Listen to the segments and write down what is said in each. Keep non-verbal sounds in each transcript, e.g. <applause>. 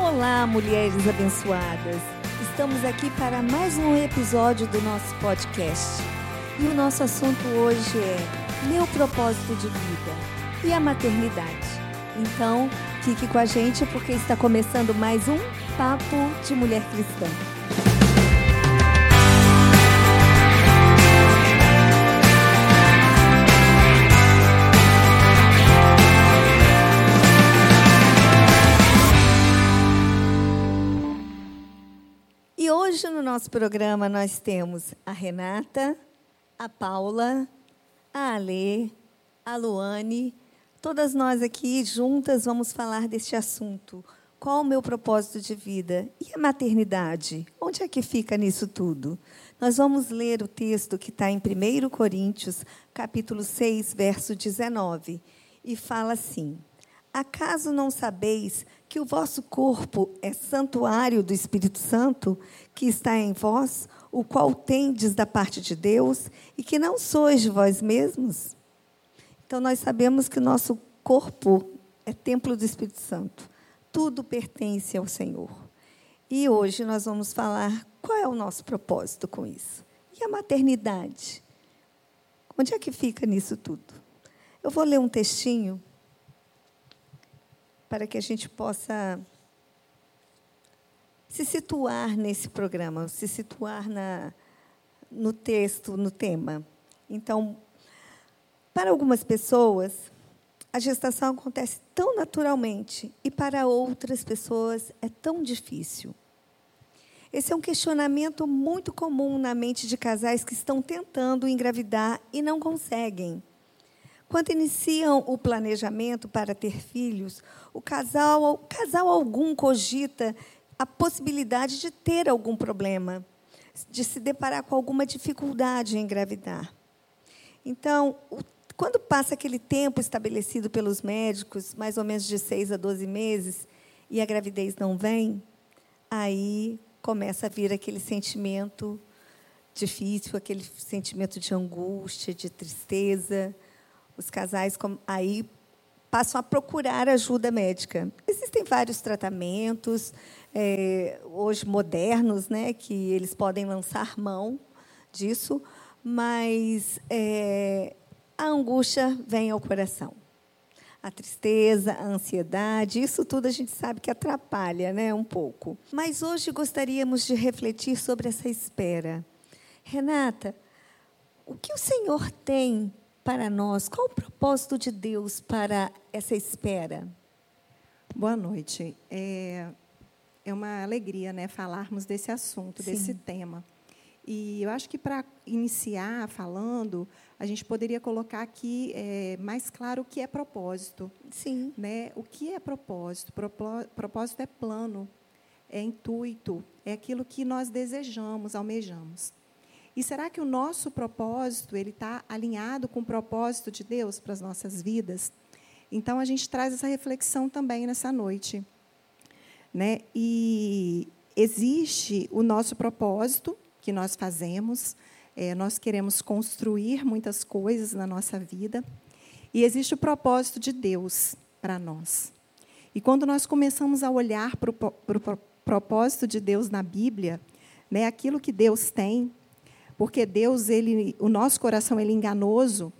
Olá, mulheres abençoadas! Estamos aqui para mais um episódio do nosso podcast. E o nosso assunto hoje é meu propósito de vida e a maternidade. Então, fique com a gente porque está começando mais um Papo de Mulher Cristã. Hoje no nosso programa nós temos a Renata, a Paula, a Alê, a Luane. Todas nós aqui juntas vamos falar deste assunto. Qual o meu propósito de vida? E a maternidade? Onde é que fica nisso tudo? Nós vamos ler o texto que está em 1 Coríntios, capítulo 6, verso 19. E fala assim: Acaso não sabeis que o vosso corpo é santuário do Espírito Santo, que está em vós, o qual tendes da parte de Deus, e que não sois de vós mesmos? Então, nós sabemos que o nosso corpo é templo do Espírito Santo. Tudo pertence ao Senhor. E hoje nós vamos falar qual é o nosso propósito com isso. E a maternidade? Onde é que fica nisso tudo? Eu vou ler um textinho para que a gente possa se situar nesse programa, se situar na, no texto, no tema. Então, para algumas pessoas, a gestação acontece tão naturalmente e para outras pessoas é tão difícil. Esse é um questionamento muito comum na mente de casais que estão tentando engravidar e não conseguem. Quando iniciam o planejamento para ter filhos, o casal, o casal algum cogita a possibilidade de ter algum problema, de se deparar com alguma dificuldade em engravidar. Então, quando passa aquele tempo estabelecido pelos médicos, mais ou menos de 6 a 12 meses, e a gravidez não vem, aí começa a vir aquele sentimento difícil, aquele sentimento de angústia, de tristeza, os casais aí passam a procurar ajuda médica. Existem vários tratamentos, é, hoje modernos, né, que eles podem lançar mão disso, mas é, a angústia vem ao coração. A tristeza, a ansiedade, isso tudo a gente sabe que atrapalha né, um pouco. Mas hoje gostaríamos de refletir sobre essa espera. Renata, o que o Senhor tem para nós? Qual o propósito de Deus para essa espera? Boa noite. É, é uma alegria né, falarmos desse assunto, Sim. desse tema. E eu acho que para iniciar falando, a gente poderia colocar aqui é, mais claro o que é propósito. Sim. Né? O que é propósito? Propósito é plano, é intuito, é aquilo que nós desejamos, almejamos. E será que o nosso propósito ele está alinhado com o propósito de Deus para as nossas vidas? Então a gente traz essa reflexão também nessa noite, né? E existe o nosso propósito que nós fazemos. É, nós queremos construir muitas coisas na nossa vida e existe o propósito de Deus para nós. E quando nós começamos a olhar para o pro, propósito de Deus na Bíblia, né, aquilo que Deus tem porque Deus, ele, o nosso coração ele é enganoso.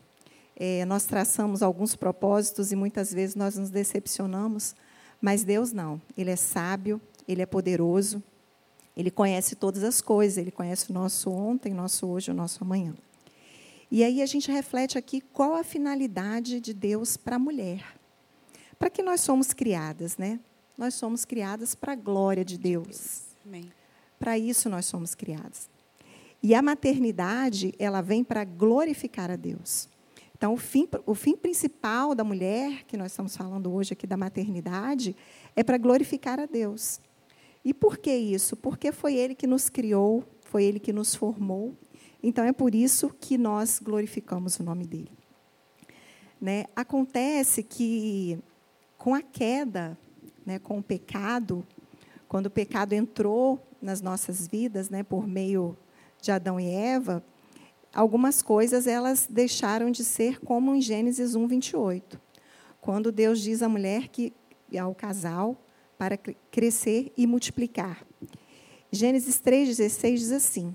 É, nós traçamos alguns propósitos e muitas vezes nós nos decepcionamos, mas Deus não. Ele é sábio, ele é poderoso, ele conhece todas as coisas, ele conhece o nosso ontem, nosso hoje, o nosso amanhã. E aí a gente reflete aqui qual a finalidade de Deus para a mulher. Para que nós somos criadas, né? Nós somos criadas para a glória de Deus. Para isso nós somos criadas. E a maternidade, ela vem para glorificar a Deus. Então, o fim, o fim principal da mulher, que nós estamos falando hoje aqui da maternidade, é para glorificar a Deus. E por que isso? Porque foi Ele que nos criou, foi Ele que nos formou. Então, é por isso que nós glorificamos o nome dEle. Né? Acontece que, com a queda, né, com o pecado, quando o pecado entrou nas nossas vidas, né, por meio de Adão e Eva, algumas coisas elas deixaram de ser como em Gênesis 1, 28. Quando Deus diz à mulher que ao casal para crescer e multiplicar. Gênesis 3,16 diz assim: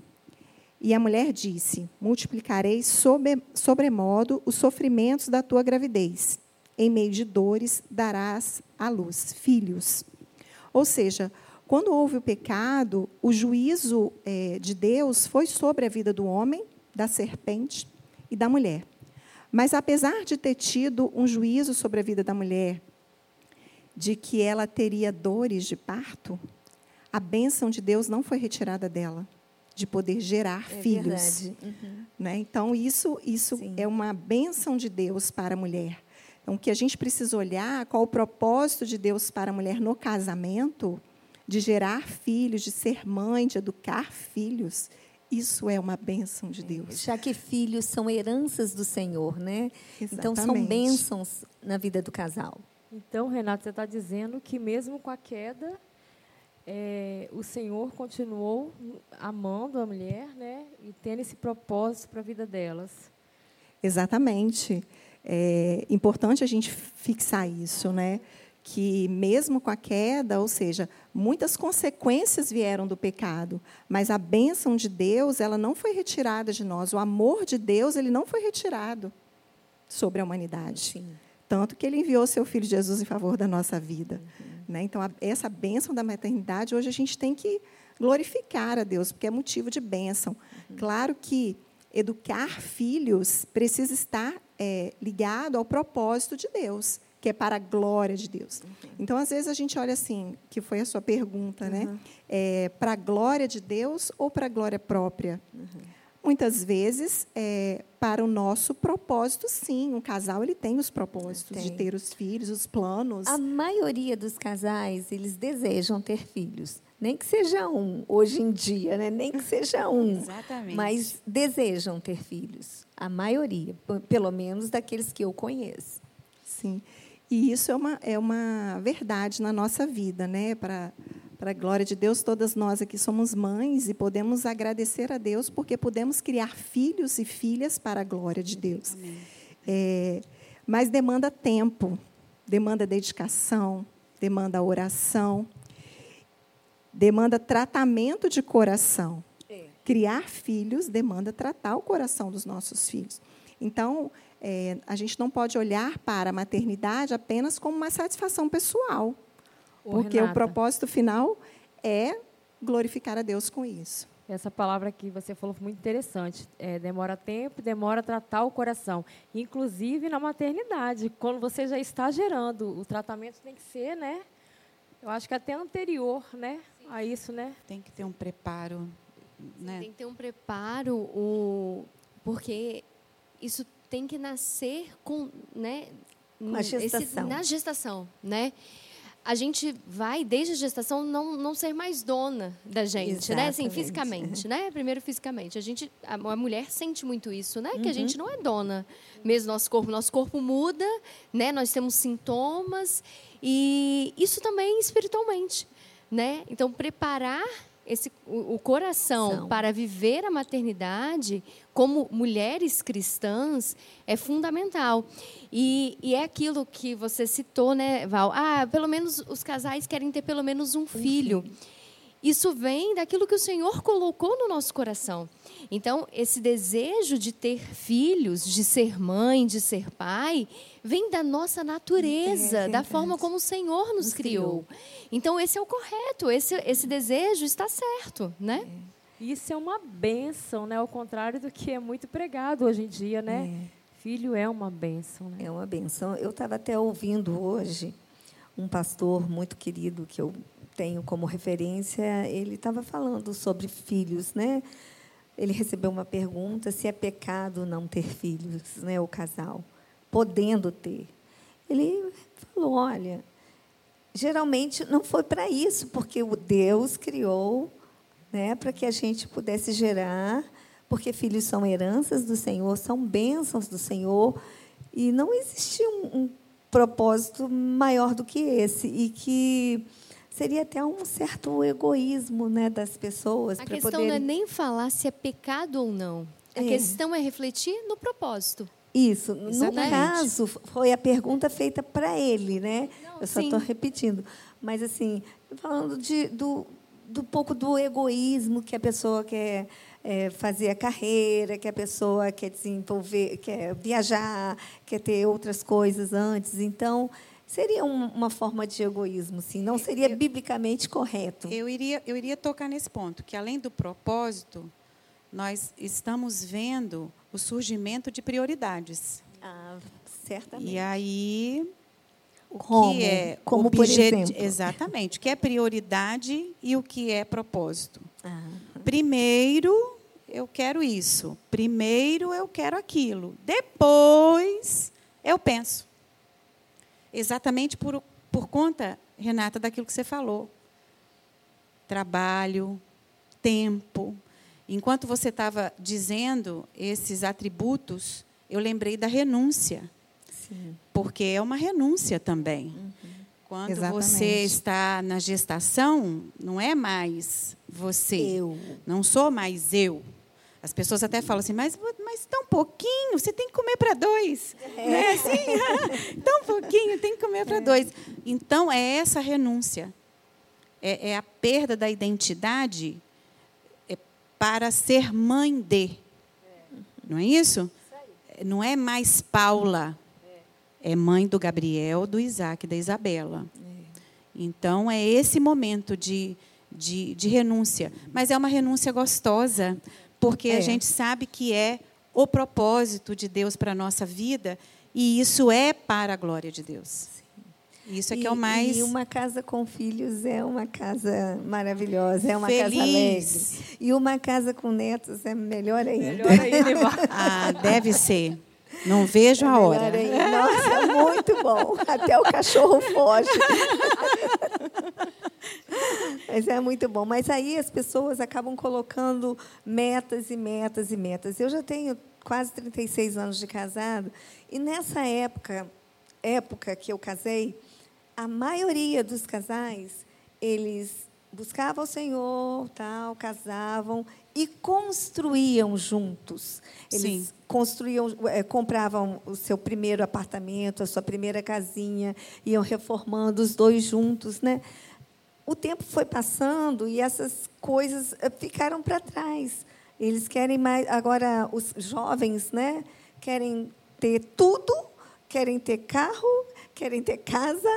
E a mulher disse: Multiplicarei sobre, sobremodo os sofrimentos da tua gravidez. Em meio de dores darás à luz filhos. Ou seja, quando houve o pecado, o juízo é, de Deus foi sobre a vida do homem, da serpente e da mulher. Mas, apesar de ter tido um juízo sobre a vida da mulher, de que ela teria dores de parto, a bênção de Deus não foi retirada dela, de poder gerar é filhos. Uhum. Né? Então, isso, isso é uma bênção de Deus para a mulher. Então, o que a gente precisa olhar, qual o propósito de Deus para a mulher no casamento, de gerar filhos, de ser mãe, de educar filhos. Isso é uma bênção de Deus. Já que filhos são heranças do Senhor, né? Exatamente. Então são bênçãos na vida do casal. Então, Renato, você está dizendo que mesmo com a queda, é, o Senhor continuou amando a mulher, né? E tendo esse propósito para a vida delas. Exatamente. É importante a gente fixar isso, né? Que mesmo com a queda, ou seja, muitas consequências vieram do pecado, mas a bênção de Deus, ela não foi retirada de nós, o amor de Deus, ele não foi retirado sobre a humanidade. Sim. Tanto que ele enviou seu filho Jesus em favor da nossa vida. Uhum. Né? Então, a, essa bênção da maternidade, hoje a gente tem que glorificar a Deus, porque é motivo de bênção. Uhum. Claro que educar filhos precisa estar é, ligado ao propósito de Deus que é para a glória de Deus. Uhum. Então, às vezes, a gente olha assim, que foi a sua pergunta, né? uhum. né? É, para a glória de Deus ou para a glória própria? Uhum. Muitas vezes, é, para o nosso propósito, sim. Um casal ele tem os propósitos tem. de ter os filhos, os planos. A maioria dos casais, eles desejam ter filhos. Nem que seja um, hoje em dia, né? nem que seja <laughs> um. Exatamente. Mas desejam ter filhos. A maioria, pelo menos daqueles que eu conheço. Sim. E isso é uma, é uma verdade na nossa vida, né? Para para a glória de Deus, todas nós aqui somos mães e podemos agradecer a Deus porque podemos criar filhos e filhas para a glória de Deus. É, mas demanda tempo, demanda dedicação, demanda oração, demanda tratamento de coração. É. Criar filhos demanda tratar o coração dos nossos filhos. Então, é, a gente não pode olhar para a maternidade apenas como uma satisfação pessoal, Ô, porque Renata, o propósito final é glorificar a Deus com isso. Essa palavra que você falou foi muito interessante. É, demora tempo, demora tratar o coração. Inclusive na maternidade, quando você já está gerando, o tratamento tem que ser, né? Eu acho que até anterior, né? Sim. A isso, né? Tem que ter um preparo, né? Tem que ter um preparo, o porque isso tem que nascer com, né, na gestação. Esse, na gestação, né? A gente vai desde a gestação não, não ser mais dona da gente, Exatamente. né? Assim, fisicamente, né? Primeiro fisicamente. A gente a, a mulher sente muito isso, né? Uhum. Que a gente uhum. não é dona mesmo nosso corpo, nosso corpo muda, né? Nós temos sintomas e isso também espiritualmente, né? Então preparar esse, o, o coração São. para viver a maternidade como mulheres cristãs é fundamental. E, e, é aquilo que você citou, né, Val? Ah, pelo menos os casais querem ter pelo menos um filho. Um filho. Isso vem daquilo que o Senhor colocou no nosso coração. Então, esse desejo de ter filhos, de ser mãe, de ser pai, vem da nossa natureza, é, da forma como o Senhor nos, nos criou. criou. Então, esse é o correto, esse, esse desejo está certo, né? É. Isso é uma benção, né? Ao contrário do que é muito pregado hoje em dia, né? É. Filho é uma benção. Né? É uma benção. Eu estava até ouvindo hoje um pastor muito querido que eu tenho como referência, ele estava falando sobre filhos, né? Ele recebeu uma pergunta se é pecado não ter filhos, né, o casal, podendo ter. Ele falou, olha, geralmente não foi para isso, porque o Deus criou, né, para que a gente pudesse gerar, porque filhos são heranças do Senhor, são bênçãos do Senhor, e não existe um, um propósito maior do que esse e que seria até um certo egoísmo né, das pessoas. A questão não é nem falar se é pecado ou não. A é. questão é refletir no propósito. Isso. Exatamente. No caso, foi a pergunta feita para ele, né? Não, Eu só estou repetindo. Mas, assim, falando de, do, do pouco do egoísmo que a pessoa quer é, fazer a carreira, que a pessoa quer desenvolver, quer viajar, quer ter outras coisas antes. Então, seria um, uma forma de egoísmo, sim. Não seria eu, biblicamente correto. Eu iria, eu iria tocar nesse ponto, que além do propósito, nós estamos vendo o surgimento de prioridades. Ah, certamente. E aí o como, que é como por exemplo. exatamente, o que é prioridade e o que é propósito. Ah. Primeiro eu quero isso, primeiro eu quero aquilo, depois eu penso. Exatamente por, por conta, Renata, daquilo que você falou. Trabalho, tempo. Enquanto você estava dizendo esses atributos, eu lembrei da renúncia. Sim. Porque é uma renúncia também. Uhum. Quando Exatamente. você está na gestação, não é mais você. Eu. Não sou mais eu. As pessoas até falam assim, mas, mas tão pouquinho, você tem que comer para dois. É. Não é assim? <laughs> tão pouquinho, tem que comer para é. dois. Então, é essa renúncia. É, é, a perda da identidade é para ser mãe de. Não é isso? Não é mais Paula é mãe do Gabriel, do Isaac, da Isabela. Então, é esse momento de, de, de renúncia. Mas é uma renúncia gostosa, porque é. a gente sabe que é o propósito de Deus para a nossa vida, e isso é para a glória de Deus. Isso é que é o mais. E uma casa com filhos é uma casa maravilhosa, é uma Feliz. casa alegre. E uma casa com netos é melhor ainda. Melhor ainda. <laughs> ah, deve ser. Não vejo a hora. Nossa, muito bom. Até o cachorro foge. <laughs> Mas é muito bom. Mas aí as pessoas acabam colocando metas e metas e metas. Eu já tenho quase 36 anos de casado e nessa época, época que eu casei, a maioria dos casais, eles buscavam o Senhor, tal, casavam e construíam juntos. Eles Sim. construíam, é, compravam o seu primeiro apartamento, a sua primeira casinha, iam reformando os dois juntos, né? O tempo foi passando e essas coisas eh, ficaram para trás. Eles querem mais agora os jovens, né? Querem ter tudo, querem ter carro, querem ter casa,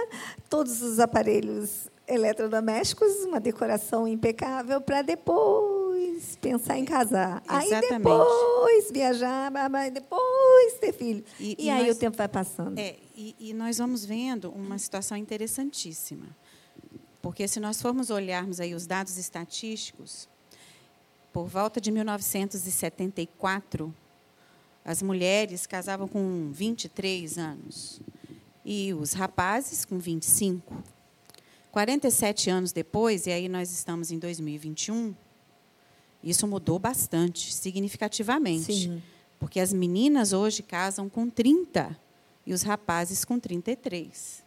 todos os aparelhos eletrodomésticos, uma decoração impecável para depois pensar em casar. Exatamente. Aí depois viajar, depois ter filho. E, e, e aí nós, o tempo vai passando. É, e, e nós vamos vendo uma situação interessantíssima. Porque se nós formos olharmos aí os dados estatísticos, por volta de 1974, as mulheres casavam com 23 anos e os rapazes com 25. 47 anos depois, e aí nós estamos em 2021, isso mudou bastante, significativamente. Sim. Porque as meninas hoje casam com 30 e os rapazes com 33.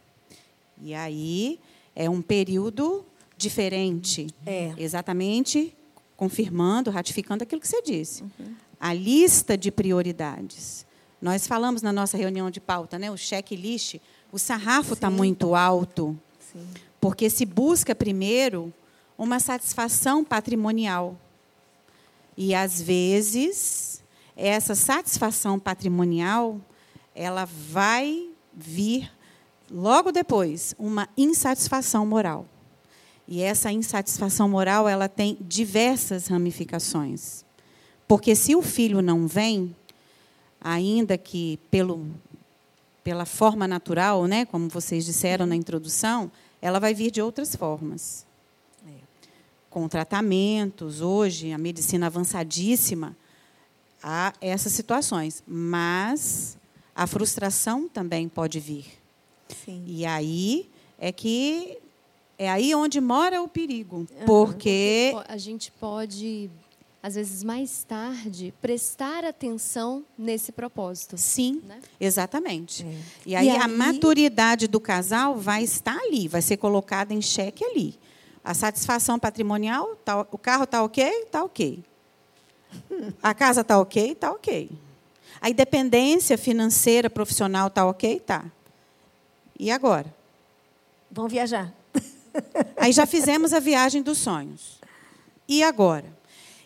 E aí é um período diferente. É. Exatamente confirmando, ratificando aquilo que você disse. Uhum. A lista de prioridades. Nós falamos na nossa reunião de pauta, né, o checklist, o sarrafo está muito alto. Sim porque se busca primeiro uma satisfação patrimonial. E às vezes essa satisfação patrimonial ela vai vir logo depois uma insatisfação moral. E essa insatisfação moral ela tem diversas ramificações. Porque se o filho não vem, ainda que pelo, pela forma natural, né, como vocês disseram na introdução, ela vai vir de outras formas. É. Com tratamentos, hoje, a medicina avançadíssima, há essas situações. Mas a frustração também pode vir. Sim. E aí é que é aí onde mora o perigo, porque a gente pode às vezes mais tarde, prestar atenção nesse propósito. Sim, né? exatamente. É. E, aí, e, aí, a maturidade do casal vai estar ali, vai ser colocada em xeque ali. A satisfação patrimonial, tá, o carro está ok? Está ok. A casa está ok? Está ok. A independência financeira, profissional está ok? Está. E agora? Vão viajar. <laughs> Aí já fizemos a viagem dos sonhos. E agora?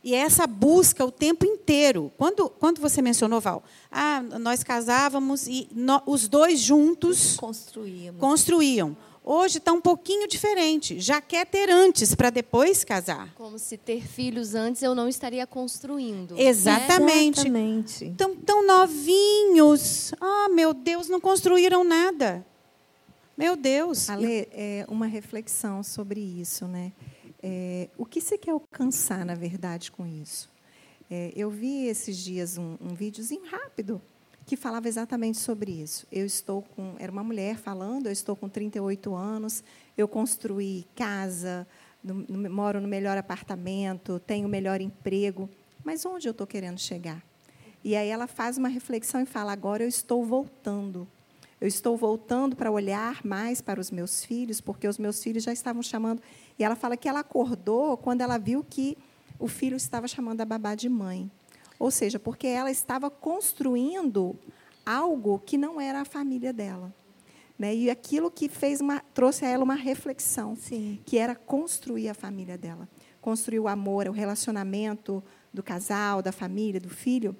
E é essa busca o tempo inteiro. Quando, quando você mencionou, Val, ah, nós casávamos e no, os dois juntos Construímos. construíam. Hoje está um pouquinho diferente. Já quer ter antes para depois casar. Como se ter filhos antes eu não estaria construindo. Exatamente. Exatamente. Tão, tão novinhos. Ah, meu Deus, não construíram nada. Meu Deus. Ale, é uma reflexão sobre isso, né? É, o que você quer alcançar, na verdade, com isso? É, eu vi esses dias um, um videozinho rápido que falava exatamente sobre isso. Eu estou com, era uma mulher falando, eu estou com 38 anos, eu construí casa, no, no, moro no melhor apartamento, tenho o melhor emprego, mas onde eu estou querendo chegar? E aí ela faz uma reflexão e fala: agora eu estou voltando. Eu estou voltando para olhar mais para os meus filhos, porque os meus filhos já estavam chamando. E ela fala que ela acordou quando ela viu que o filho estava chamando a babá de mãe. Ou seja, porque ela estava construindo algo que não era a família dela. Né? E aquilo que fez uma, trouxe a ela uma reflexão, Sim. que era construir a família dela. Construir o amor, o relacionamento do casal, da família, do filho.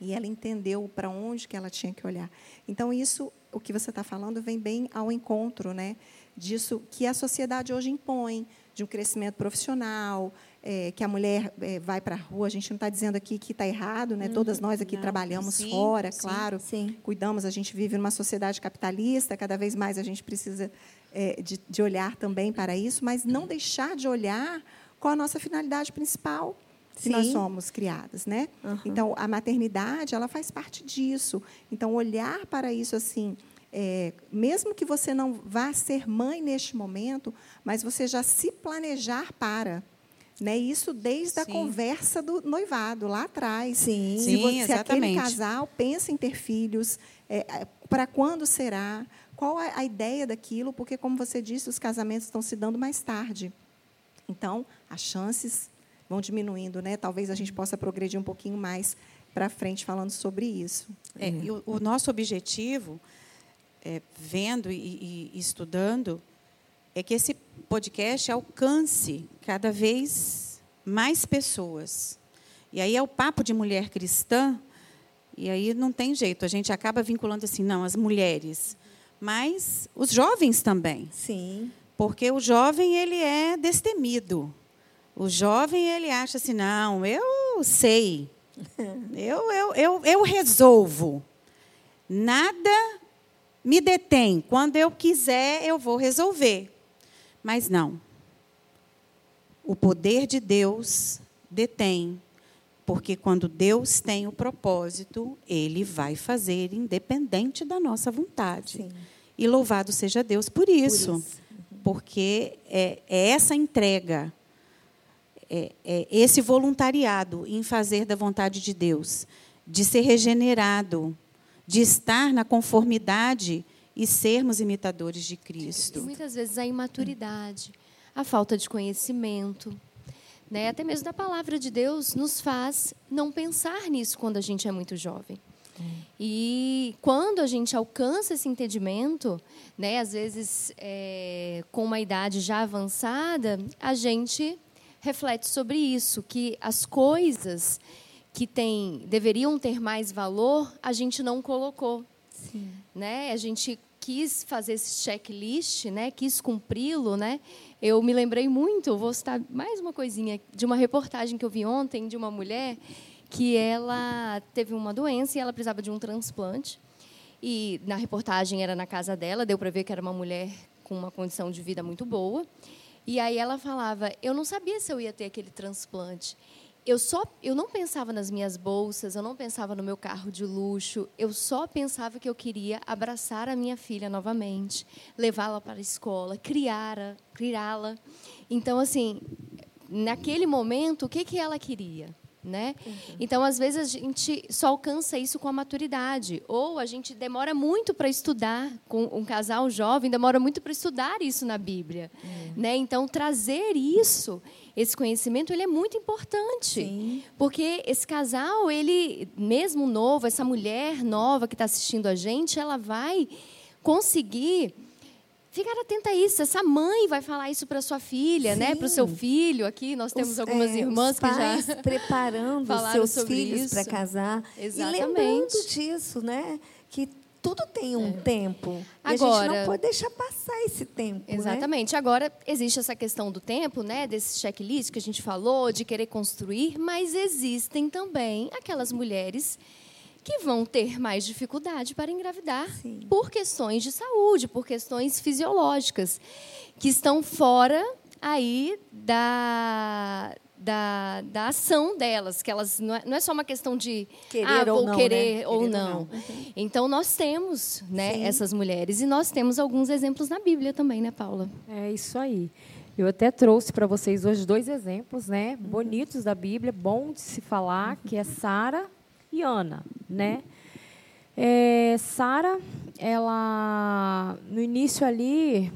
E ela entendeu para onde que ela tinha que olhar. Então, isso, o que você está falando, vem bem ao encontro né, disso que a sociedade hoje impõe, de um crescimento profissional, é, que a mulher é, vai para a rua. A gente não está dizendo aqui que está errado, né? Todas nós aqui não. trabalhamos Sim, fora, sim, claro. sim. Cuidamos, a gente vive numa sociedade capitalista, cada vez mais a gente precisa é, de, de olhar também para isso, mas não deixar de olhar qual a nossa finalidade principal que nós Sim. somos criadas, né? Aham. Então a maternidade ela faz parte disso. Então olhar para isso assim, é, mesmo que você não vá ser mãe neste momento, mas você já se planejar para, né? Isso desde a Sim. conversa do noivado lá atrás. Sim. Se, Sim, você, se aquele casal pensa em ter filhos, é, é, para quando será? Qual a, a ideia daquilo? Porque, como você disse, os casamentos estão se dando mais tarde. Então, as chances vão diminuindo, né? Talvez a gente possa progredir um pouquinho mais para frente falando sobre isso. É, e o, o nosso objetivo, é, vendo e, e estudando, é que esse podcast alcance cada vez mais pessoas. E aí é o papo de mulher cristã, e aí não tem jeito, a gente acaba vinculando assim, não, as mulheres, mas os jovens também. Sim. Porque o jovem ele é destemido. O jovem ele acha assim, não, eu sei, eu, eu, eu, eu resolvo. Nada me detém. Quando eu quiser, eu vou resolver. Mas não. O poder de Deus detém. Porque quando Deus tem o propósito, Ele vai fazer independente da nossa vontade. Sim. E louvado seja Deus por isso. isso. Porque é, é essa entrega, é, é esse voluntariado em fazer da vontade de Deus, de ser regenerado, de estar na conformidade e sermos imitadores de E Cristo. muitas vezes a imaturidade, a falta de conhecimento, né? até mesmo da palavra de Deus, nos faz não pensar nisso quando a gente é muito jovem. E quando a gente alcança esse entendimento, né, às vezes é, com uma idade já avançada, a gente reflete sobre isso, que as coisas que tem, deveriam ter mais valor, a gente não colocou Sim. né? A gente quis fazer esse checklist, né? Quis cumpri-lo, né? Eu me lembrei muito, vou citar mais uma coisinha de uma reportagem que eu vi ontem de uma mulher que ela teve uma doença e ela precisava de um transplante. E na reportagem era na casa dela, deu para ver que era uma mulher com uma condição de vida muito boa. E aí ela falava: "Eu não sabia se eu ia ter aquele transplante. Eu só eu não pensava nas minhas bolsas, eu não pensava no meu carro de luxo, eu só pensava que eu queria abraçar a minha filha novamente, levá-la para a escola, criar, criá-la. Então assim, naquele momento, o que que ela queria? Né? Então, às vezes, a gente só alcança isso com a maturidade. Ou a gente demora muito para estudar, com um casal jovem, demora muito para estudar isso na Bíblia. Né? Então, trazer isso, esse conhecimento, ele é muito importante. Sim. Porque esse casal, ele, mesmo novo, essa mulher nova que está assistindo a gente, ela vai conseguir ficar atenta a isso. Essa mãe vai falar isso para sua filha, né? Para o seu filho. Aqui nós temos Os- algumas é, irmãs que já <laughs> preparando seus filhos para casar. E Exatamente. lembrando disso, né? Que tudo tem um tempo. E a gente Agora- não pode deixar passar esse tempo. né? Exatamente. Agora, existe essa questão do tempo, né? Desse checklist que a gente falou, de querer construir, mas existem também aquelas mulheres que vão ter mais dificuldade para engravidar Sim. por questões de saúde, por questões fisiológicas, que estão fora aí da, da, da ação delas, que elas não é, não é só uma questão de Querer ah, ou vou não, querer né? ou Querer ou não. não. Então nós temos, né, Sim. essas mulheres e nós temos alguns exemplos na Bíblia também, né, Paula? É isso aí. Eu até trouxe para vocês hoje dois exemplos, né, bonitos da Bíblia, bom de se falar, que é Sara e Ana, né? É, Sara, ela no início ali,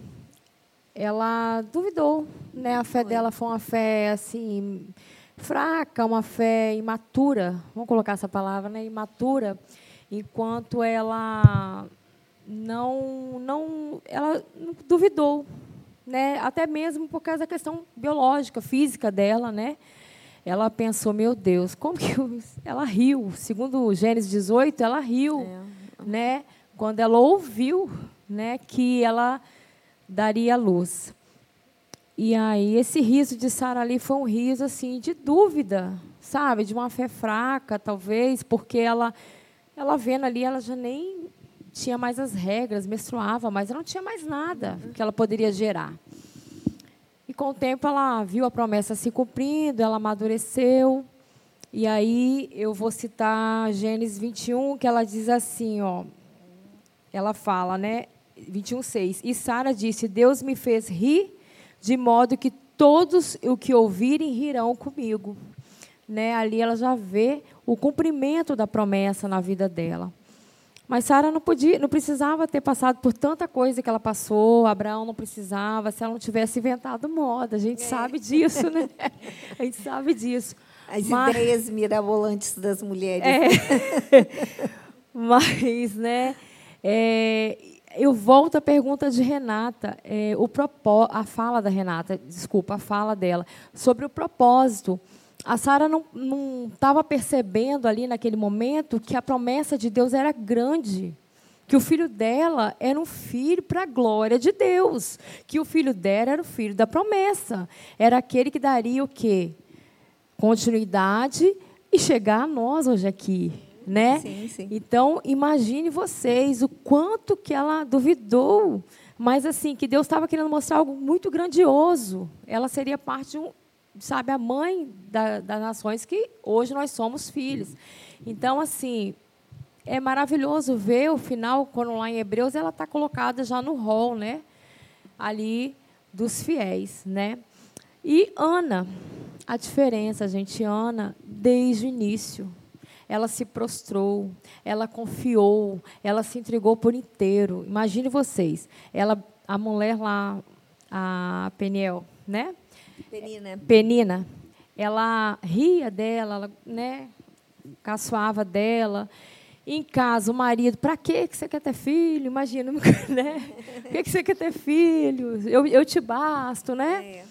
ela duvidou, né? A fé dela foi uma fé assim fraca, uma fé imatura, vamos colocar essa palavra, né? Imatura, enquanto ela não não ela duvidou, né? Até mesmo por causa da questão biológica, física dela, né? Ela pensou, meu Deus, como que eu... <laughs> ela riu? Segundo Gênesis 18, ela riu, né? Quando ela ouviu, né, que ela daria luz. E aí esse riso de Sara ali foi um riso assim de dúvida, sabe, de uma fé fraca, talvez, porque ela ela vendo ali, ela já nem tinha mais as regras, menstruava, mas ela não tinha mais nada que ela poderia gerar. Com o tempo ela viu a promessa se cumprindo, ela amadureceu. E aí eu vou citar Gênesis 21, que ela diz assim, ó, ela fala, né, 21:6. E Sara disse: Deus me fez rir de modo que todos o que ouvirem rirão comigo. Né? Ali ela já vê o cumprimento da promessa na vida dela. Mas Sara não podia, não precisava ter passado por tanta coisa que ela passou. Abraão não precisava, se ela não tivesse inventado moda. A gente sabe disso, né? A gente sabe disso. As Mas- ideias mirabolantes das mulheres. É. <laughs> Mas, né? é, eu volto à pergunta de Renata, é, o propó a fala da Renata, desculpa, a fala dela, sobre o propósito. A Sara não estava percebendo ali naquele momento que a promessa de Deus era grande. Que o filho dela era um filho para a glória de Deus. Que o filho dela era o filho da promessa. Era aquele que daria o quê? Continuidade e chegar a nós hoje aqui. Né? Sim, sim. Então, imagine vocês o quanto que ela duvidou, mas assim, que Deus estava querendo mostrar algo muito grandioso. Ela seria parte de um, sabe, a mãe da, das nações que hoje nós somos filhos. Então, assim, é maravilhoso ver o final, quando lá em Hebreus ela está colocada já no rol, né? Ali dos fiéis, né? E Ana, a diferença, gente, Ana, desde o início, ela se prostrou, ela confiou, ela se entregou por inteiro. Imagine vocês, ela, a mulher lá, a Peniel, né? Penina. Penina, ela ria dela, ela, né, caçoava dela. Em casa, o marido, para que você quer ter filho? Imagina, <laughs> né? Por que que você quer ter filho? Eu, eu te basto, né? É.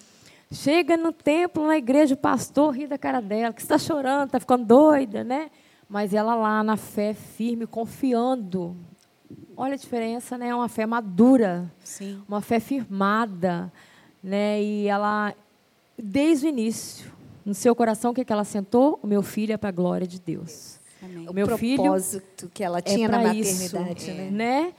Chega no templo, na igreja, o pastor ri da cara dela, que está chorando, está ficando doida, né? Mas ela lá na fé firme, confiando. Olha a diferença, né? Uma fé madura, Sim. uma fé firmada, né? E ela, desde o início, no seu coração, o que, que ela sentou? O meu filho é para a glória de Deus. Amém. O meu filho propósito que ela tinha é na maternidade, isso, né? né?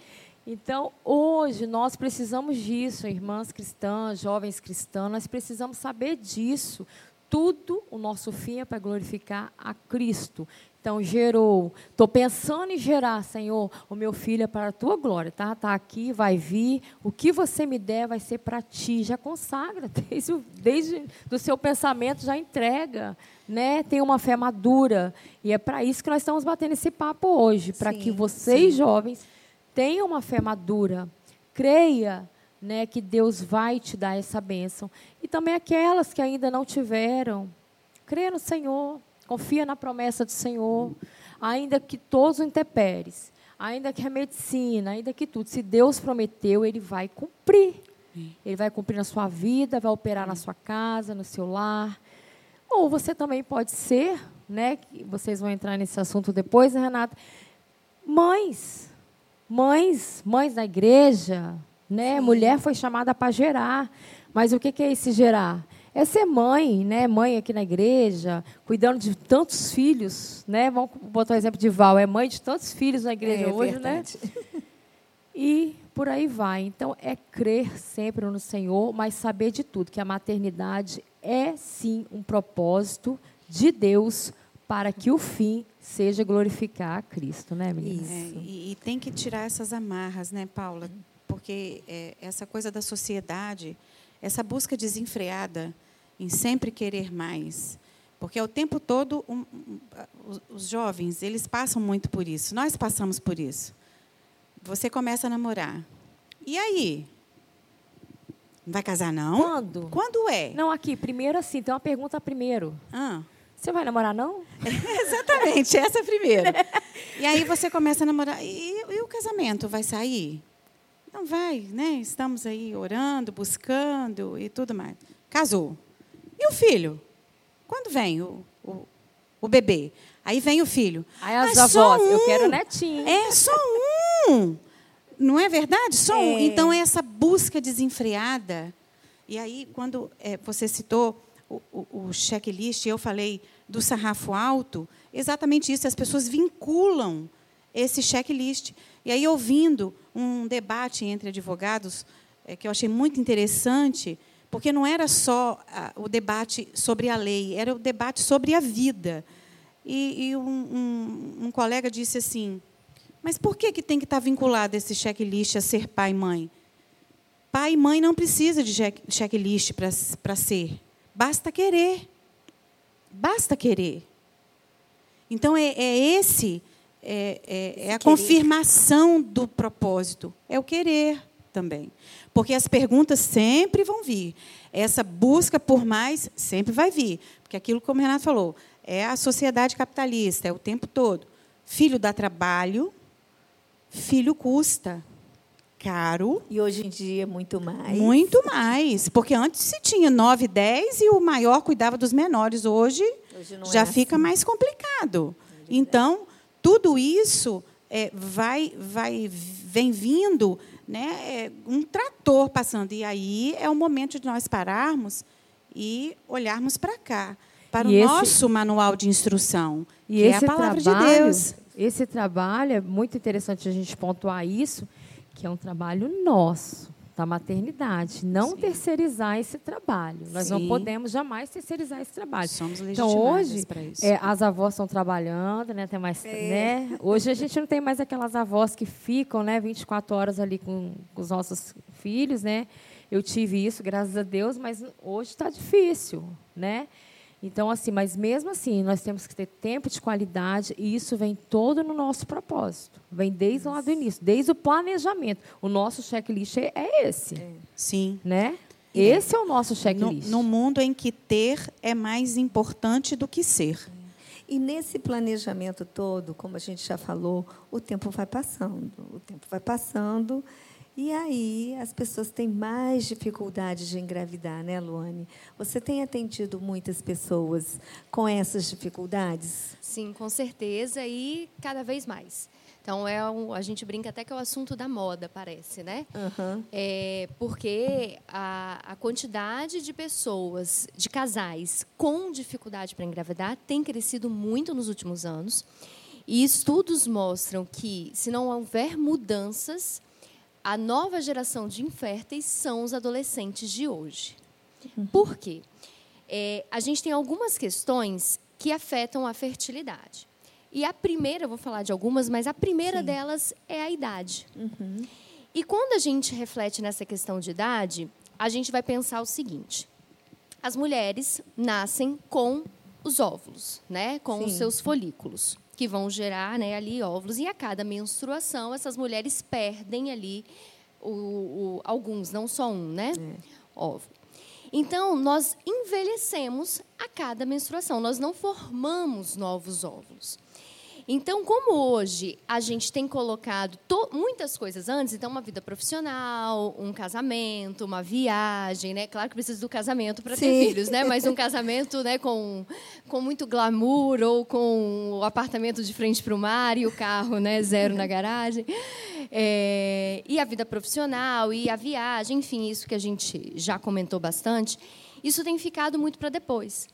Então, hoje, nós precisamos disso, irmãs cristãs, jovens cristãs, nós precisamos saber disso. Tudo, o nosso fim é para glorificar a Cristo. Então, gerou. Estou pensando em gerar, Senhor, o meu filho é para a tua glória, tá? Está aqui, vai vir. O que você me der vai ser para ti. Já consagra, <laughs> desde, o- desde do seu pensamento, já entrega. Né? Tem uma fé madura. E é para isso que nós estamos batendo esse papo hoje, para Sim, que vocês, jovens, tenham uma fé madura. Creia né, que Deus vai te dar essa bênção. E também aquelas que ainda não tiveram. Creia no Senhor. Confia na promessa do Senhor. Ainda que todos os intempéries, ainda que a medicina, ainda que tudo, se Deus prometeu, Ele vai cumprir. Ele vai cumprir na sua vida, vai operar na sua casa, no seu lar. Ou você também pode ser, né? Vocês vão entrar nesse assunto depois, né, Renata? Mães, mães, mães da igreja, né? Mulher foi chamada para gerar. Mas o que que é esse gerar? É ser mãe, né? Mãe aqui na igreja, cuidando de tantos filhos, né? Vamos botar o exemplo de Val, é mãe de tantos filhos na igreja É hoje, verdade. né? <laughs> E por aí vai. Então, é crer sempre no Senhor, mas saber de tudo, que a maternidade é sim um propósito de Deus para que o fim seja glorificar a Cristo, né, meninas? É, Isso. e, e tem que tirar essas amarras, né, Paula? Porque é, essa coisa da sociedade, essa busca desenfreada em sempre querer mais. Porque o tempo todo um, um, os, os jovens, eles passam muito por isso. Nós passamos por isso. Você começa a namorar. E aí? Não vai casar, não? Quando? Quando é? Não, aqui, primeiro assim, tem uma pergunta primeiro. Ah. Você vai namorar, não? <laughs> Exatamente, essa é a primeira. <laughs> E aí você começa a namorar. E, e o casamento vai sair? Não vai, né? Estamos aí orando, buscando e tudo mais. Casou. E o filho? Quando vem o, o, o bebê? Aí vem o filho. Aí as avós, eu um. quero netinho. É só um. Não é verdade? Só um. É. Então, essa busca desenfreada. E aí, quando é, você citou o, o, o checklist, eu falei do sarrafo alto, exatamente isso. As pessoas vinculam esse checklist. E aí, ouvindo um debate entre advogados, é, que eu achei muito interessante, porque não era só ah, o debate sobre a lei, era o debate sobre a vida. E, e um, um, um colega disse assim: mas por que, que tem que estar vinculado esse checklist a ser pai e mãe? Pai e mãe não precisa de check- checklist para ser. Basta querer. Basta querer. Então, é, é esse, é, é- é a confirmação do propósito. É o querer também. Porque as perguntas sempre vão vir. Essa busca por mais sempre vai vir. Porque aquilo, como o Renato falou, é a sociedade capitalista, é o tempo todo. Filho dá trabalho, filho custa. Caro, E hoje em dia, muito mais. muito mais. Porque antes se tinha 9, 10 e o maior cuidava dos menores. Hoje Hoje já é fica assim. mais complicado. Então, tudo isso é, vai, vai, vem vindo né, é, um trator passando. E aí é o momento de nós pararmos e olharmos para cá, para E o esse- nosso manual de instrução, E que é esse a palavra trabalho, de Deus. Esse trabalho é muito interessante a gente pontuar isso, que é um trabalho nosso, da maternidade. Não terceirizar esse trabalho. Nós não Sim. podemos jamais terceirizar esse trabalho. Somos Então, hoje, é, as avós estão trabalhando, né? Tem mais, É. né? Hoje a gente não tem mais aquelas avós que ficam, né, 24 horas ali com, com os nossos filhos, né? Eu tive isso, graças a Deus, mas hoje está difícil, né? Então, assim, mas mesmo assim, nós temos que ter tempo de qualidade e isso vem todo no nosso propósito. Vem desde lá do início, desde o planejamento. O nosso checklist é, é esse, Sim. né? Esse é o nosso No, checklist. no mundo em que ter é mais importante do que ser. E nesse planejamento todo, como a gente já falou, o tempo vai passando, o tempo vai passando, e aí as pessoas têm mais dificuldade de engravidar, né, Luane? Você tem atendido muitas pessoas com essas dificuldades? Sim, com certeza, e cada vez mais. Então, é um, a gente brinca até que é o assunto da moda, parece, né? Aham. É, porque a, a quantidade de pessoas, de casais com dificuldade para engravidar tem crescido muito nos últimos anos. E estudos mostram que, se não houver mudanças, a nova geração de inférteis são os adolescentes de hoje. Por quê? É, a gente tem algumas questões que afetam a fertilidade. E a primeira, eu vou falar de algumas, mas a primeira Sim. delas é a idade. Uhum. E quando a gente reflete nessa questão de idade, a gente vai pensar o seguinte: as mulheres nascem com os óvulos, né? Com os Sim. seus folículos, que vão gerar né, ali óvulos. E a cada menstruação, essas mulheres perdem ali o, o- alguns, não só um, né? Óvulo. Então, nós envelhecemos a cada menstruação, nós não formamos novos óvulos. Então, como hoje a gente tem colocado muitas coisas antes, então uma vida profissional, um casamento, uma viagem, né? Claro que precisa do casamento para ter filhos, né? Mas um casamento, né, com, com muito glamour ou com o apartamento de frente para o mar e o carro, né, zero na garagem. É, e a vida profissional e a viagem, enfim, isso que a gente já comentou bastante, isso tem ficado muito para depois.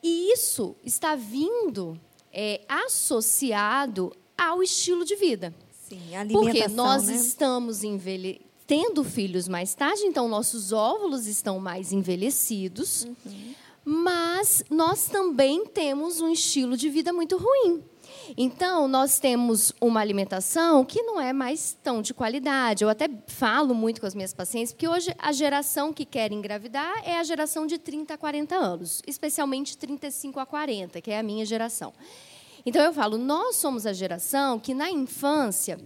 E isso está vindo é, associado ao estilo de vida. Sim, a Porque nós né? estamos envelhe... tendo filhos mais tarde, então nossos óvulos estão mais envelhecidos, uhum. mas nós também temos um estilo de vida muito ruim. Então, nós temos uma alimentação que não é mais tão de qualidade. Eu até falo muito com as minhas pacientes, porque hoje a geração que quer engravidar é a geração de 30 a 40 anos, especialmente 35 a 40, que é a minha geração. Então, eu falo, nós somos a geração que, na infância,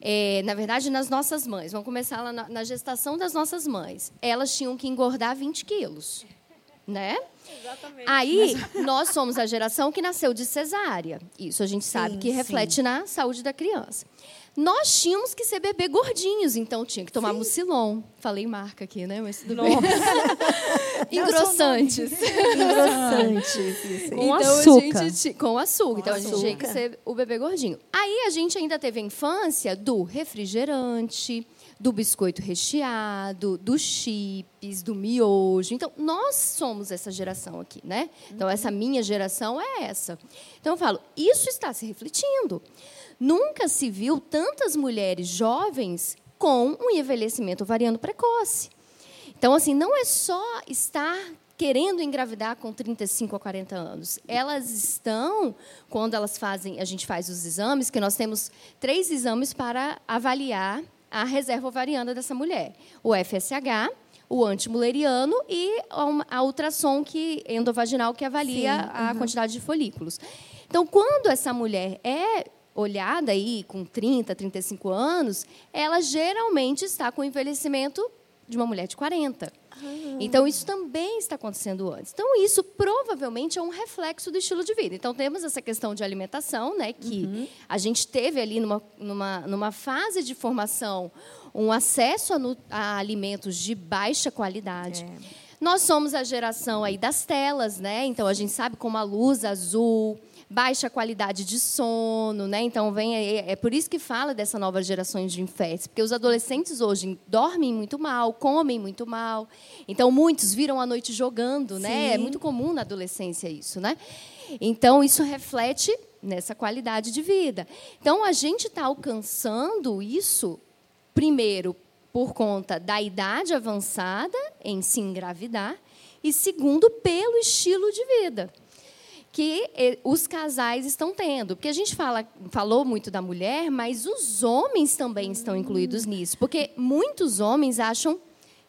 é, na verdade, nas nossas mães, vamos começar lá na, na gestação das nossas mães, elas tinham que engordar 20 quilos. Né? Exatamente. Aí, <laughs> nós somos a geração que nasceu de cesárea. Isso a gente sabe sim, que reflete sim. na saúde da criança. Nós tínhamos que ser bebê gordinhos, então tinha que tomar Sim. mucilon. Falei marca aqui, né? Mas tudo Nossa. bem. <laughs> Engrossantes. Engrossantes. Com então, açúcar. A gente, com açúcar. Com então, açúcar. a gente tinha que ser o bebê gordinho. Aí, a gente ainda teve a infância do refrigerante, do biscoito recheado, dos chips, do miojo. Então, nós somos essa geração aqui, né? Então, essa minha geração é essa. Então, eu falo, isso está se refletindo. Nunca se viu tantas mulheres jovens com um envelhecimento variando precoce. Então, assim, não é só estar querendo engravidar com 35 a 40 anos. Elas estão, quando elas fazem, a gente faz os exames, que nós temos três exames para avaliar a reserva ovariana dessa mulher: o FSH, o antimuleriano e a ultrassom que, endovaginal que avalia Sim, a quantidade de folículos. Então, quando essa mulher é olhada aí com 30, 35 anos, ela geralmente está com o envelhecimento de uma mulher de 40. Então, isso também está acontecendo antes. Então, isso provavelmente é um reflexo do estilo de vida. Então, temos essa questão de alimentação, né, que uhum. a gente teve ali numa, numa, numa fase de formação um acesso a, a alimentos de baixa qualidade. É. Nós somos a geração aí das telas, né? Então, a gente sabe como a luz azul baixa qualidade de sono, né? Então vem é, é por isso que fala dessa nova geração de infectos, porque os adolescentes hoje dormem muito mal, comem muito mal. Então muitos viram a noite jogando, né? Sim. É muito comum na adolescência isso, né? Então isso reflete nessa qualidade de vida. Então a gente está alcançando isso primeiro por conta da idade avançada em se engravidar e segundo pelo estilo de vida que eh, os casais estão tendo. Porque a gente fala, falou muito da mulher, mas os homens também estão incluídos nisso. Porque muitos homens acham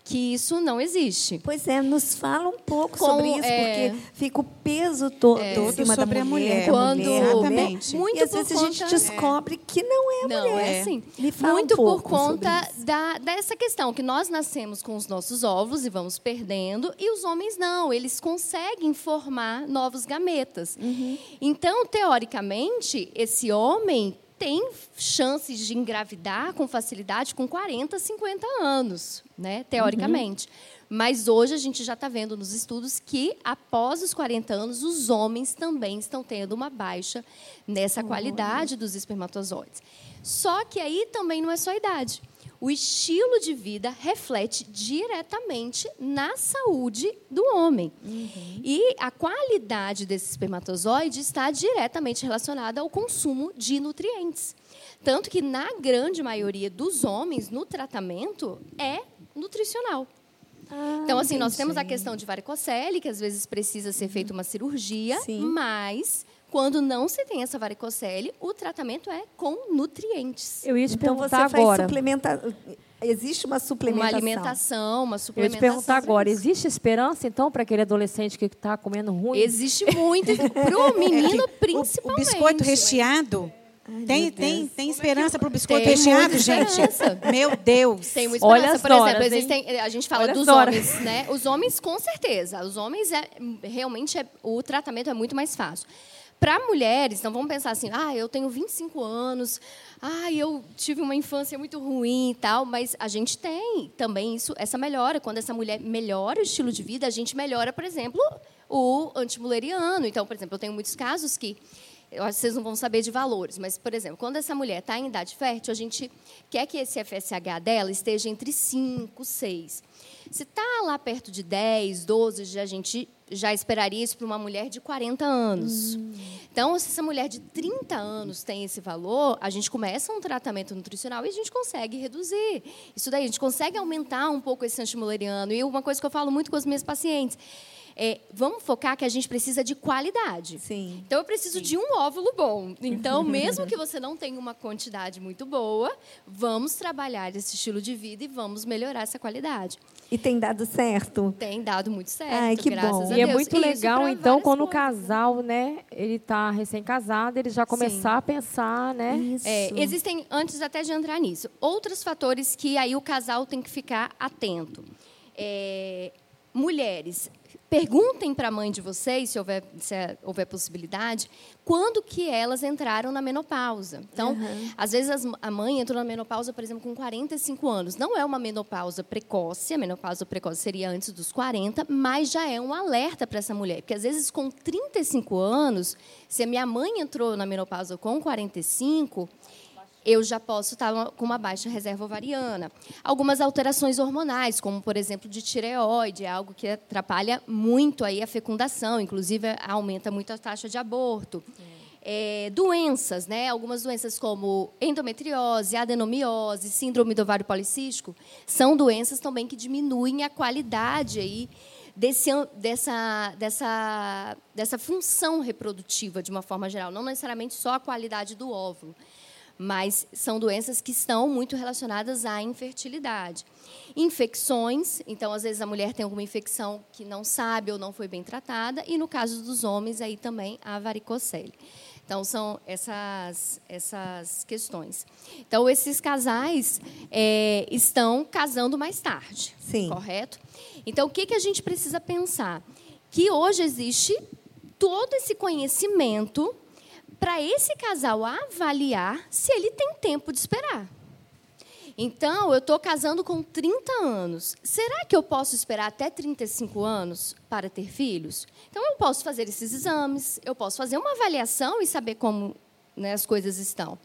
que isso não existe. Pois é, nos fala um pouco Com, sobre isso, é, porque fica o peso todo é, em cima sobre da mulher. Quando, mulher, exatamente. Muito e às vezes conta, a gente descobre é. que não é não, mulher. É assim. muito um por conta da, dessa questão, que nós nascemos com os nossos óvulos e vamos perdendo, e os homens não, eles conseguem formar novos gametas. Uhum. Então, teoricamente, esse homem tem chances de engravidar com facilidade com 40, 50 anos, né, teoricamente. Uhum. Mas hoje a gente já está vendo nos estudos que, após os 40 anos, os homens também estão tendo uma baixa nessa qualidade dos espermatozoides. Só que aí também não é só a idade o estilo de vida reflete diretamente na saúde do homem. Uhum. E a qualidade desse espermatozoide está diretamente relacionada ao consumo de nutrientes. Tanto que, na grande maioria dos homens, no tratamento, é nutricional. Ah, então, assim, entendi. nós temos a questão de varicocele, que às vezes precisa ser feita uma cirurgia, Sim. mas quando não se tem essa varicocele, o tratamento é com nutrientes. Eu ia te então perguntar você agora. suplementar. Existe uma suplementação. Uma alimentação, uma suplementação. Eu ia te perguntar agora, existe esperança, então, para aquele adolescente que está comendo ruim? Existe muito. para <laughs> o menino, principalmente. O, biscoito recheado... Ai, tem, tem, tem esperança para o biscoito recheado, gente? Meu Deus. Tem muita esperança. Olha Por exemplo, horas, existem, a gente fala Olha dos homens, né? Os homens, com certeza. Os homens, é, realmente, é, o tratamento é muito mais fácil. Para mulheres, então vamos pensar assim: ah, eu tenho 25 anos, ah, eu tive uma infância muito ruim e tal, mas a gente tem também isso, essa melhora. Quando essa mulher melhora o estilo de vida, a gente melhora, por exemplo, o antimuleriano. Então, por exemplo, eu tenho muitos casos que eu acho que vocês não vão saber de valores, mas, por exemplo, quando essa mulher está em idade fértil, a gente quer que esse FSH dela esteja entre 5, 6. Se está lá perto de 10, 12, a gente já esperaria isso para uma mulher de 40 anos. Hum. Então, se essa mulher de 30 anos tem esse valor, a gente começa um tratamento nutricional e a gente consegue reduzir. Isso daí, a gente consegue aumentar um pouco esse antimuleriano. E uma coisa que eu falo muito com os meus pacientes é, vamos focar que a gente precisa de qualidade. Sim. Então, eu preciso Sim. de um óvulo bom. Então, <laughs> mesmo que você não tenha uma quantidade muito boa, vamos trabalhar esse estilo de vida e vamos melhorar essa qualidade. E tem dado certo? Tem dado muito certo, Ai, que bom. E é muito legal, então, quando o casal, né, ele está recém-casado, ele já começar Sim. a pensar, né? Isso. É, existem, antes até de entrar nisso, outros fatores que aí o casal tem que ficar atento. É, mulheres, Perguntem para a mãe de vocês, se houver, se houver possibilidade, quando que elas entraram na menopausa. Então, uhum. às vezes as, a mãe entrou na menopausa, por exemplo, com 45 anos. Não é uma menopausa precoce, a menopausa precoce seria antes dos 40, mas já é um alerta para essa mulher. Porque às vezes com 35 anos, se a minha mãe entrou na menopausa com 45, eu já posso estar com uma baixa reserva ovariana. Algumas alterações hormonais, como, por exemplo, de tireoide, é algo que atrapalha muito aí a fecundação, inclusive aumenta muito a taxa de aborto. É, doenças, né? algumas doenças como endometriose, adenomiose, síndrome do ovário policístico, são doenças também que diminuem a qualidade aí desse, dessa, dessa, dessa função reprodutiva, de uma forma geral, não necessariamente só a qualidade do óvulo mas são doenças que estão muito relacionadas à infertilidade. Infecções, então às vezes a mulher tem alguma infecção que não sabe ou não foi bem tratada, e no caso dos homens aí também a varicocele. Então são essas essas questões. Então esses casais é, estão casando mais tarde, Sim. correto? Então o que que a gente precisa pensar? Que hoje existe todo esse conhecimento para esse casal avaliar se ele tem tempo de esperar. Então, eu estou casando com 30 anos. Será que eu posso esperar até 35 anos para ter filhos? Então, eu posso fazer esses exames, eu posso fazer uma avaliação e saber como né, as coisas estão.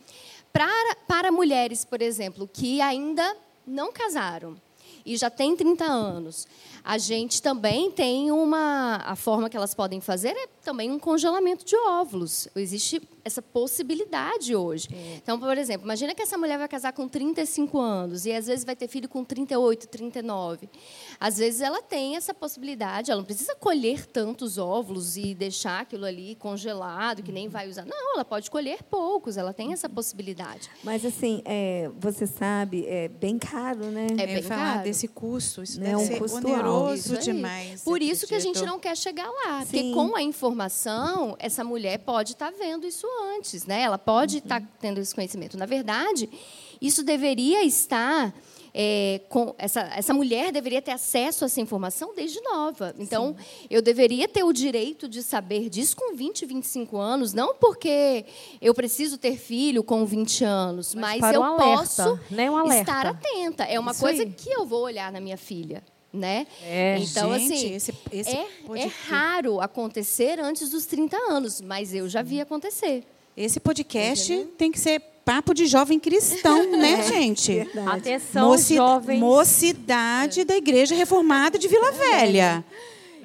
Para, para mulheres, por exemplo, que ainda não casaram e já têm 30 anos, a gente também tem uma. A forma que elas podem fazer é também um congelamento de óvulos. Existe essa possibilidade hoje. É. Então, por exemplo, imagina que essa mulher vai casar com 35 anos e às vezes vai ter filho com 38, 39. Às vezes ela tem essa possibilidade, ela não precisa colher tantos óvulos e deixar aquilo ali congelado, que nem vai usar. Não, ela pode colher poucos, ela tem essa possibilidade. Mas, assim, é, você sabe, é bem caro, né? É bem falar caro. desse custo, isso é um ser custo oneroso demais. Por isso que a gente não quer chegar lá, Sim. porque com a informação, essa mulher pode estar tá vendo isso antes, né? Ela pode estar uhum. tá tendo esse conhecimento. Na verdade, isso deveria estar é, com essa, essa mulher deveria ter acesso a essa informação desde nova. Então, Sim. eu deveria ter o direito de saber disso com 20, 25 anos, não porque eu preciso ter filho com 20 anos, mas, mas eu um posso né? um estar atenta. É uma Isso coisa aí. que eu vou olhar na minha filha. Né? É, então, gente, assim, esse, esse é, é raro acontecer antes dos 30 anos, mas eu já vi acontecer. Esse podcast Entendeu? tem que ser papo de jovem cristão, <laughs> né, é, gente? Verdade. Atenção, Moci jovens. Mocidade da Igreja Reformada de Vila Velha.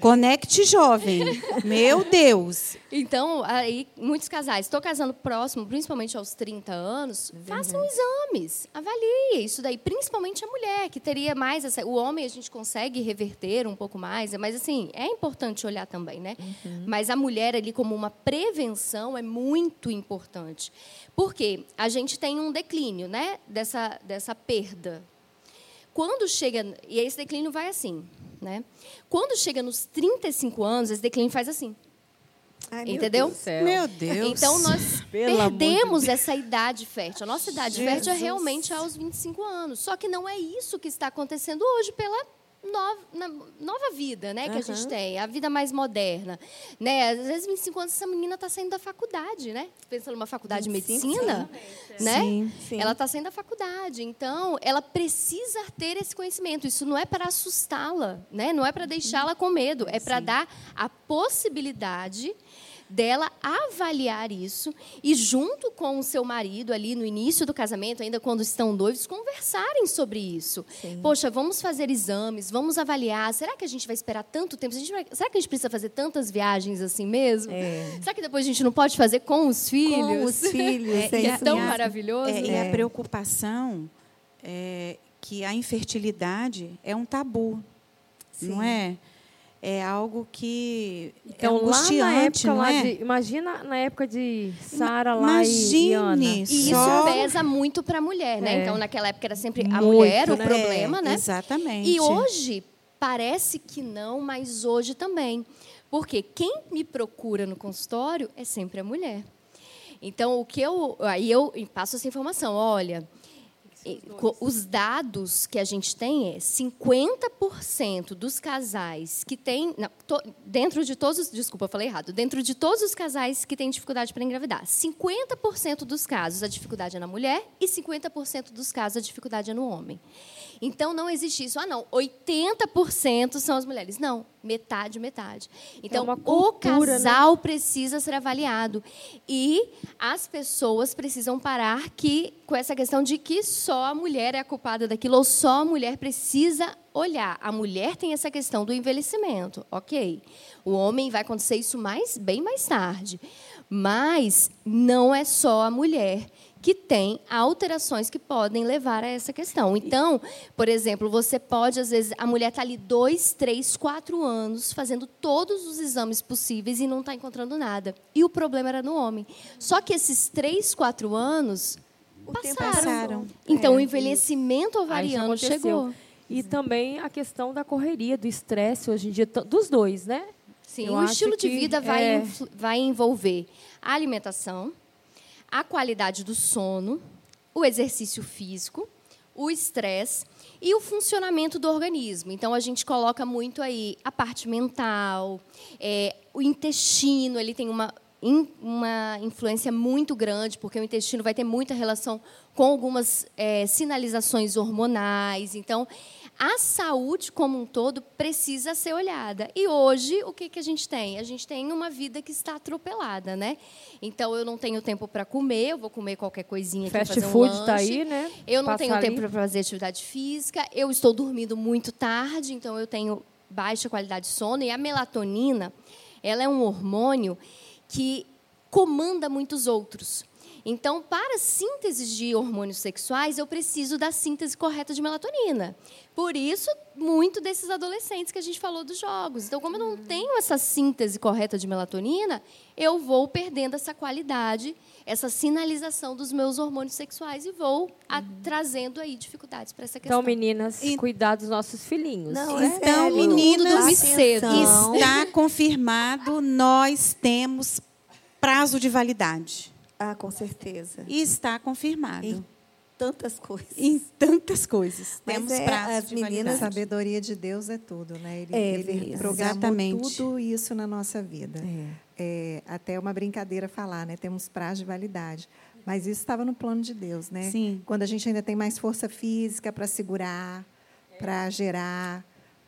Conecte jovem. Meu Deus. Então, aí, muitos casais, estou casando próximo, principalmente aos 30 anos, uhum. façam exames, avalie isso daí, principalmente a mulher, que teria mais essa. O homem a gente consegue reverter um pouco mais, mas assim, é importante olhar também, né? Uhum. Mas a mulher ali, como uma prevenção, é muito importante. Porque a gente tem um declínio, né? Dessa, dessa perda. Quando chega. E esse declínio vai assim. Né? Quando chega nos 35 anos, esse declínio faz assim. Ai, Entendeu? Meu Deus. Meu Deus. Então nós <laughs> Pelo perdemos de essa idade fértil. A nossa idade Jesus. fértil é realmente aos 25 anos. Só que não é isso que está acontecendo hoje pela nova, nova vida, né, que a gente tem, a vida mais moderna, né? Às vezes 25 anos essa menina está saindo da faculdade, né? Pensa numa faculdade de medicina, sim. né? Sim, sim. Ela está saindo da faculdade, então ela precisa ter esse conhecimento. Isso não é para assustá-la, né? Não é para deixá-la com medo, é para dar a possibilidade dela avaliar isso e, junto com o seu marido, ali no início do casamento, ainda quando estão noivos, conversarem sobre isso. Sim. Poxa, vamos fazer exames, vamos avaliar. Será que a gente vai esperar tanto tempo? Vai... será que a gente precisa fazer tantas viagens assim mesmo? É. Será que depois a gente não pode fazer com os filhos? Com os filhos. <laughs> É, é, é tão maravilhoso. É, e a é. preocupação é que a infertilidade é um tabu, Sim. não é? É algo que é então, é angustiante, lá na época, não é? De, imagina na época de Sara lá Imagine, e Ana. E isso pesa muito para a mulher, né? É. Então, naquela época era sempre a muito, mulher o né? problema, né? Exatamente. E hoje, parece que não, mas hoje também. Porque quem me procura no consultório é sempre a mulher. Então, o que eu. Aí eu passo essa informação. Olha, os dados que a gente tem é 50% dos casais que têm. Não, to, dentro de todos. Desculpa, eu falei errado. Dentro de todos os casais que têm dificuldade para engravidar, 50% dos casos a dificuldade é na mulher e 50% dos casos a dificuldade é no homem. Então não existe isso. Ah, não, 80% são as mulheres. Não, metade, metade. Então é cultura, o né? casal né? precisa ser avaliado. E as pessoas precisam parar que, com essa questão de que só a mulher é a culpada daquilo, ou só a mulher precisa olhar. A mulher tem essa questão do envelhecimento, ok. O homem vai acontecer isso mais, bem mais tarde. Mas não é só a mulher que tem alterações que podem levar a essa questão. Então, por exemplo, você pode, às vezes, a mulher está ali dois, três, quatro anos fazendo todos os exames possíveis e não está encontrando nada. E o problema era no homem. Só que esses três, quatro anos o passaram. passaram. Então, é, o envelhecimento ovariano chegou. E também a questão da correria, do estresse hoje em dia, dos dois, né? Sim, Eu o estilo de vida vai, é... vai envolver a alimentação, a qualidade do sono, o exercício físico, o estresse e o funcionamento do organismo. Então, a gente coloca muito aí a parte mental, é, o intestino, ele tem uma, uma influência muito grande, porque o intestino vai ter muita relação com algumas é, sinalizações hormonais. Então, a saúde como um todo precisa ser olhada. E hoje, o que, que a gente tem? A gente tem uma vida que está atropelada, né? Então, eu não tenho tempo para comer, eu vou comer qualquer coisinha Fast fazer um food está aí, né? Eu não Passa tenho ali. tempo para fazer atividade física, eu estou dormindo muito tarde, então eu tenho baixa qualidade de sono. E a melatonina, ela é um hormônio que comanda muitos outros. Então, para síntese de hormônios sexuais, eu preciso da síntese correta de melatonina. Por isso, muito desses adolescentes que a gente falou dos jogos. Então, como eu não uhum. tenho essa síntese correta de melatonina, eu vou perdendo essa qualidade, essa sinalização dos meus hormônios sexuais e vou a, uhum. trazendo aí dificuldades para essa questão. Então, meninas, e... cuidar dos nossos filhinhos. Não, é então, meninas, cedo. está confirmado, nós temos prazo de validade. Ah, com certeza. E está confirmado. Em tantas coisas. Em tantas coisas. Mas Temos é, prazo as de meninas, validade. A sabedoria de Deus é tudo, né? Ele, é, ele programou Exatamente. tudo isso na nossa vida. É. é. até uma brincadeira falar, né? Temos prazo de validade. Mas isso estava no plano de Deus, né? Sim. Quando a gente ainda tem mais força física para segurar, para gerar,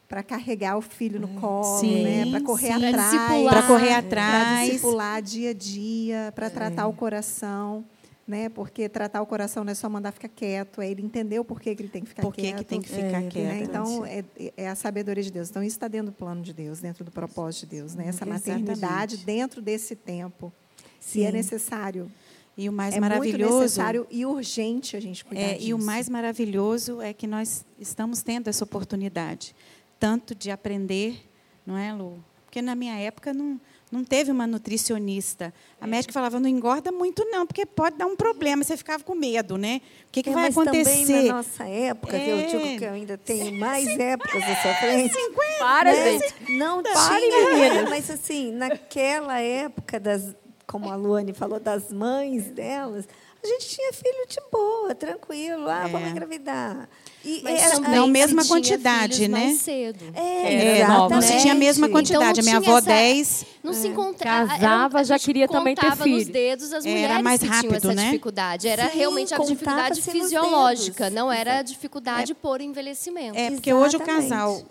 para carregar o filho no colo, sim, né? para correr sim. atrás, para correr atrás, para discipular dia a dia, para tratar é. o coração, né? Porque tratar o coração não é só mandar ficar quieto, é ele entender o porquê que ele tem que ficar Por quieto. que tem que ficar é, quieto? Né? Então é, é, a sabedoria de Deus. Então isso está dentro do plano de Deus, dentro do propósito de Deus, né? Essa maternidade dentro desse tempo, se é necessário. E o mais é maravilhoso. Muito necessário e urgente a gente cuidar é, disso. E o mais maravilhoso é que nós estamos tendo essa oportunidade tanto de aprender, não é, Lu? Porque na minha época não, não teve uma nutricionista. A é. médica falava, não engorda muito não, porque pode dar um problema. Você ficava com medo, né? O que, que é, vai mas acontecer? Também na nossa época, é. que eu digo que eu ainda tenho mais épocas à sua frente. 50, Para, né? gente. Não Pare, tinha, mas assim, naquela época das, como a Luane falou, das mães delas, a gente tinha filho de boa, tranquilo. Ah, É. vamos engravidar. E Mas era- também não, mesma quantidade, né? Mais cedo. É, É, Não se tinha a mesma exatamente. quantidade. Então, a minha não avó, essa- 10. Não se encontrava. Casava, a já queria também ter contava nos filho. dedos as Era mulheres mais que tinham rápido, essa né? dificuldade. Era Sim, realmente a dificuldade fisiológica, não era a dificuldade por envelhecimento. É, porque hoje o Exatamente. casal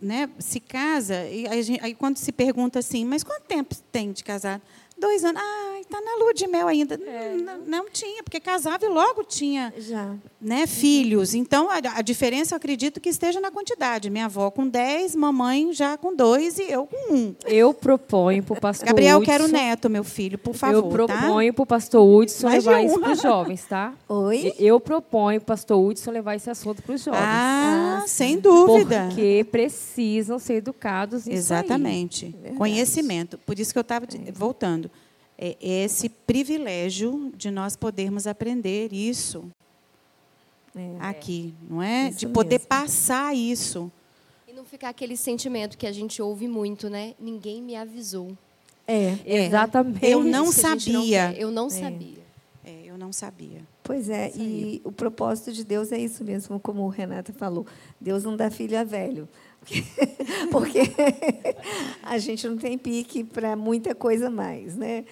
né, se casa, e aí, aí quando se pergunta assim, mas quanto tempo tem de casado? Dois anos. Ah, está na lua de mel ainda. Não, não tinha, porque casava e logo tinha Já. né, filhos. Então, a, a diferença, eu acredito que esteja na quantidade. Minha avó com 10, mamãe já com dois e eu com um. Eu proponho para o pastor Gabriel, Hudson, quero neto, meu filho, por favor, Eu tá? proponho para o pastor Hudson Mais levar isso para os jovens, tá? <laughs> Oi? Eu proponho para o pastor Hudson levar esse assunto para os jovens. Ah, sem dúvida. Porque precisam ser educados. Exatamente. Conhecimento. Por isso que eu estava voltando. É esse privilégio de nós podermos aprender isso É. aqui, não é? Isso de poder mesmo. passar isso. E não ficar aquele sentimento que a gente ouve muito, né? Ninguém me avisou. É, Exatamente. Eu É não não sabia. quer. eu não sabia. É, eu não sabia. pois é. E o propósito de Deus é isso mesmo, como o Renata falou. Deus não dá filho a velho. <laughs> Porque <laughs> a gente não tem pique para muita coisa mais, né?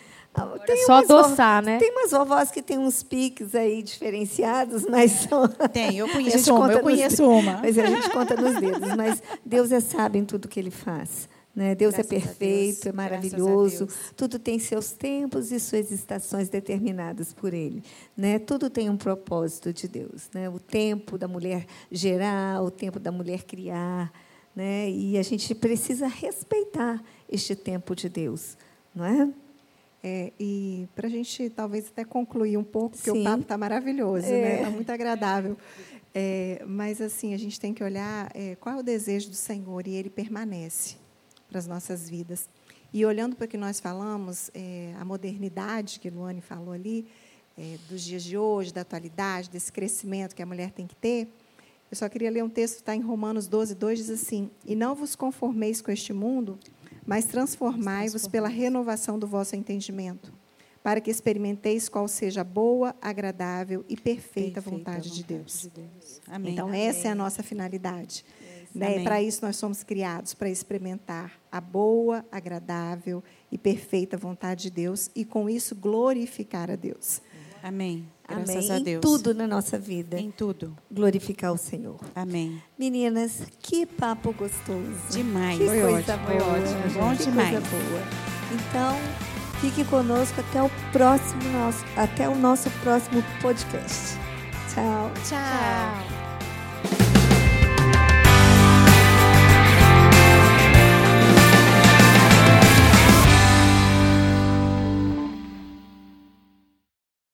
É só adoçar, né? Tem umas vovós que têm uns piques aí diferenciados, <laughs> mas são. Tem, eu <laughs> conheço uma, eu nos conheço dedos. uma. Mas a gente <laughs> conta nos dedos. Mas Deus é sábio em tudo que Ele faz. Né? Deus Graças é a Deus, perfeito, é maravilhoso. Tudo tem seus tempos e suas estações determinadas por Ele. Né? Tudo tem um propósito de Deus. Né? O tempo da mulher gerar, o tempo da mulher criar. Né? E a gente precisa respeitar este tempo de Deus. Não é? É, e para a gente talvez até concluir um pouco, porque Sim. o papo está maravilhoso, É. né? Está muito agradável. É, mas assim, a gente tem que olhar é, qual é o desejo do Senhor e ele permanece para as nossas vidas. E olhando para o que nós falamos, é, a modernidade que Luane falou ali, é, dos dias de hoje, da atualidade, desse crescimento que a mulher tem que ter, eu só queria ler um texto que está em Romanos 12, 2, diz assim: E não vos conformeis com este mundo, mas transformai-vos pela renovação do vosso entendimento, para que experimenteis qual seja a boa, agradável e perfeita, vontade, de Deus. Amém. Então, essa é a nossa finalidade. Né? Amém. Para isso, nós somos criados para experimentar a boa, agradável e perfeita vontade de Deus e, com isso, glorificar a Deus. Amém. Graças Amém. Em tudo na nossa vida. Em tudo. Glorificar o Senhor. Amém. Meninas, que papo gostoso. Demais. Que Foi coisa ótimo, boa. foi ótimo, bom que demais. coisa boa. Então, fique conosco até o próximo nosso, até o nosso próximo podcast. Tchau. Tchau.